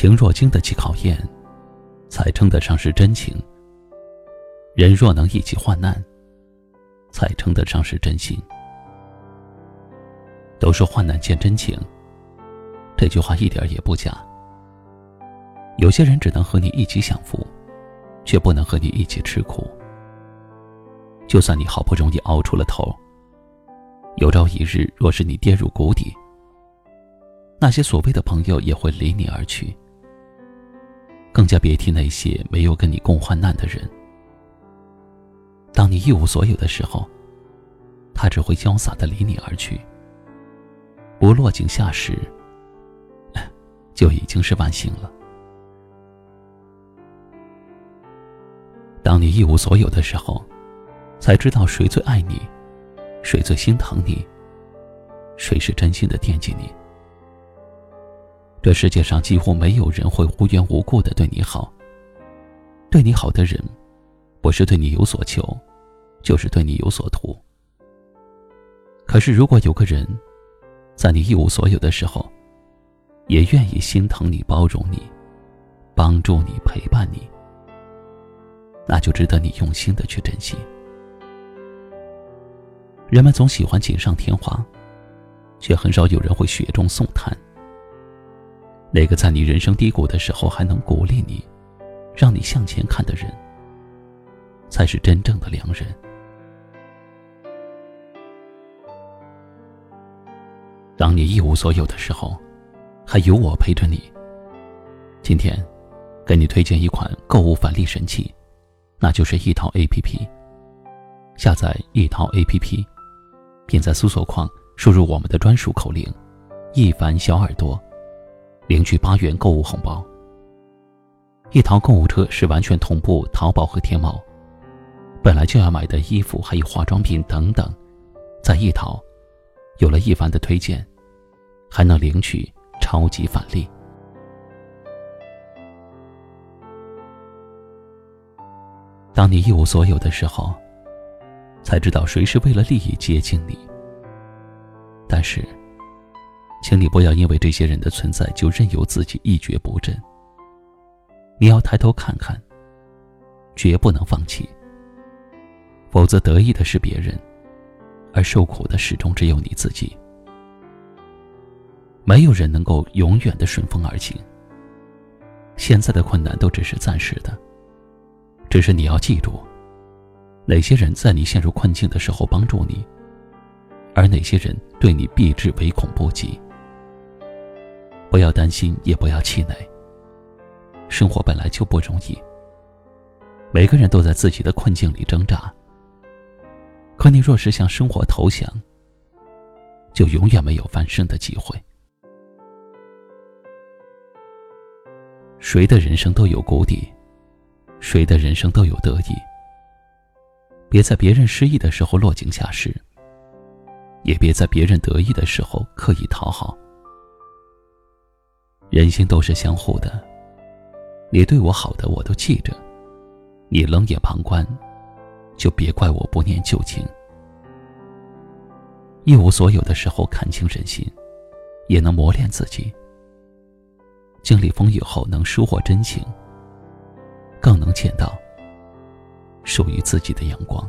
情若经得起考验，才称得上是真情；人若能一起患难，才称得上是真心。都说患难见真情，这句话一点也不假。有些人只能和你一起享福，却不能和你一起吃苦。就算你好不容易熬出了头，有朝一日若是你跌入谷底，那些所谓的朋友也会离你而去。更加别提那些没有跟你共患难的人。当你一无所有的时候，他只会潇洒的离你而去。不落井下石，就已经是万幸了。当你一无所有的时候，才知道谁最爱你，谁最心疼你，谁是真心的惦记你。这世界上几乎没有人会无缘无故的对你好。对你好的人，不是对你有所求，就是对你有所图。可是，如果有个人，在你一无所有的时候，也愿意心疼你、包容你、帮助你、陪伴你，那就值得你用心的去珍惜。人们总喜欢锦上添花，却很少有人会雪中送炭。那个在你人生低谷的时候还能鼓励你、让你向前看的人，才是真正的良人。当你一无所有的时候，还有我陪着你。今天，给你推荐一款购物返利神器，那就是易淘 APP。下载易淘 APP，并在搜索框输入我们的专属口令“一凡小耳朵”。领取八元购物红包。一淘购物车是完全同步淘宝和天猫，本来就要买的衣服还有化妆品等等，在一淘有了一番的推荐，还能领取超级返利。当你一无所有的时候，才知道谁是为了利益接近你。但是。请你不要因为这些人的存在就任由自己一蹶不振。你要抬头看看，绝不能放弃。否则得意的是别人，而受苦的始终只有你自己。没有人能够永远的顺风而行。现在的困难都只是暂时的，只是你要记住，哪些人在你陷入困境的时候帮助你，而哪些人对你避之唯恐不及。不要担心，也不要气馁。生活本来就不容易，每个人都在自己的困境里挣扎。可你若是向生活投降，就永远没有翻身的机会。谁的人生都有谷底，谁的人生都有得意。别在别人失意的时候落井下石，也别在别人得意的时候刻意讨好。人心都是相互的，你对我好的我都记着，你冷眼旁观，就别怪我不念旧情。一无所有的时候看清人心，也能磨练自己。经历风雨后能收获真情，更能见到属于自己的阳光。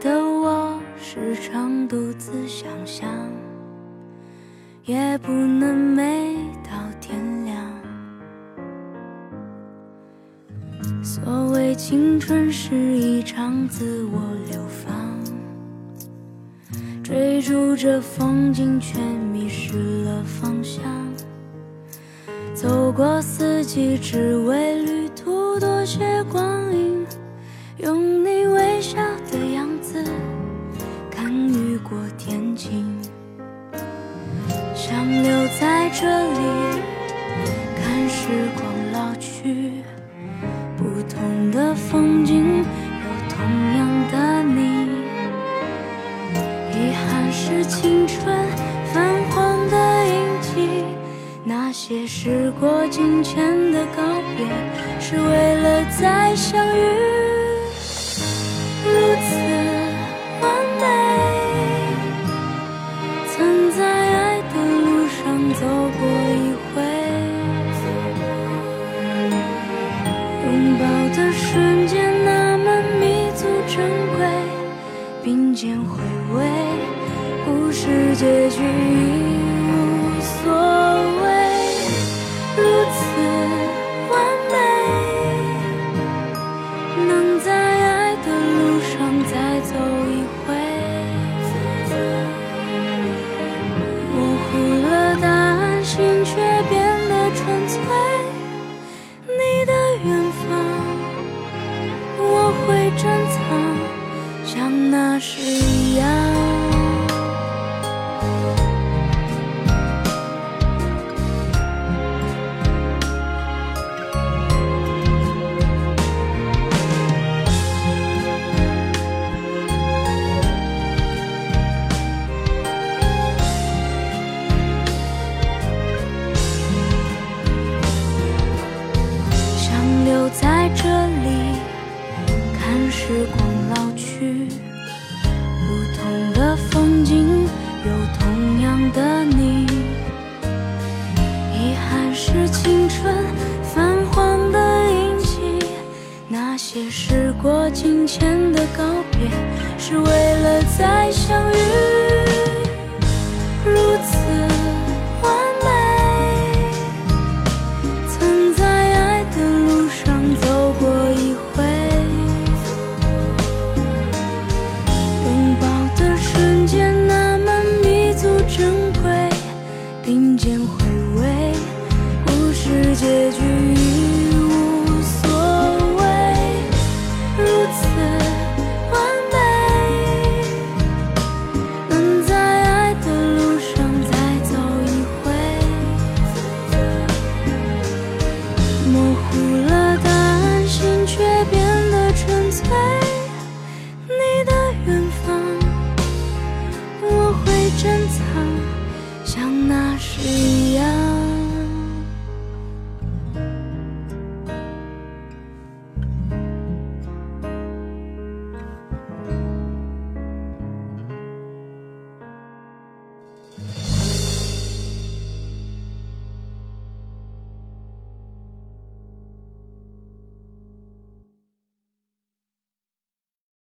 的我时常独自想象，也不能美到天亮。所谓青春是一场自我流放，追逐着风景却迷失了方向。走过四季，只为旅途多些光阴，用你微笑的样子看雨过天晴。想留在这里，看时光老去。不同的风景，有同样的你。遗憾是青春泛黄的印记，那些时过境迁的告别，是为了再相遇。如此完美，曾在爱的路上走过一回。拥抱的瞬间那么弥足珍贵，并肩回味，故事结局珍藏，像那时一样。结局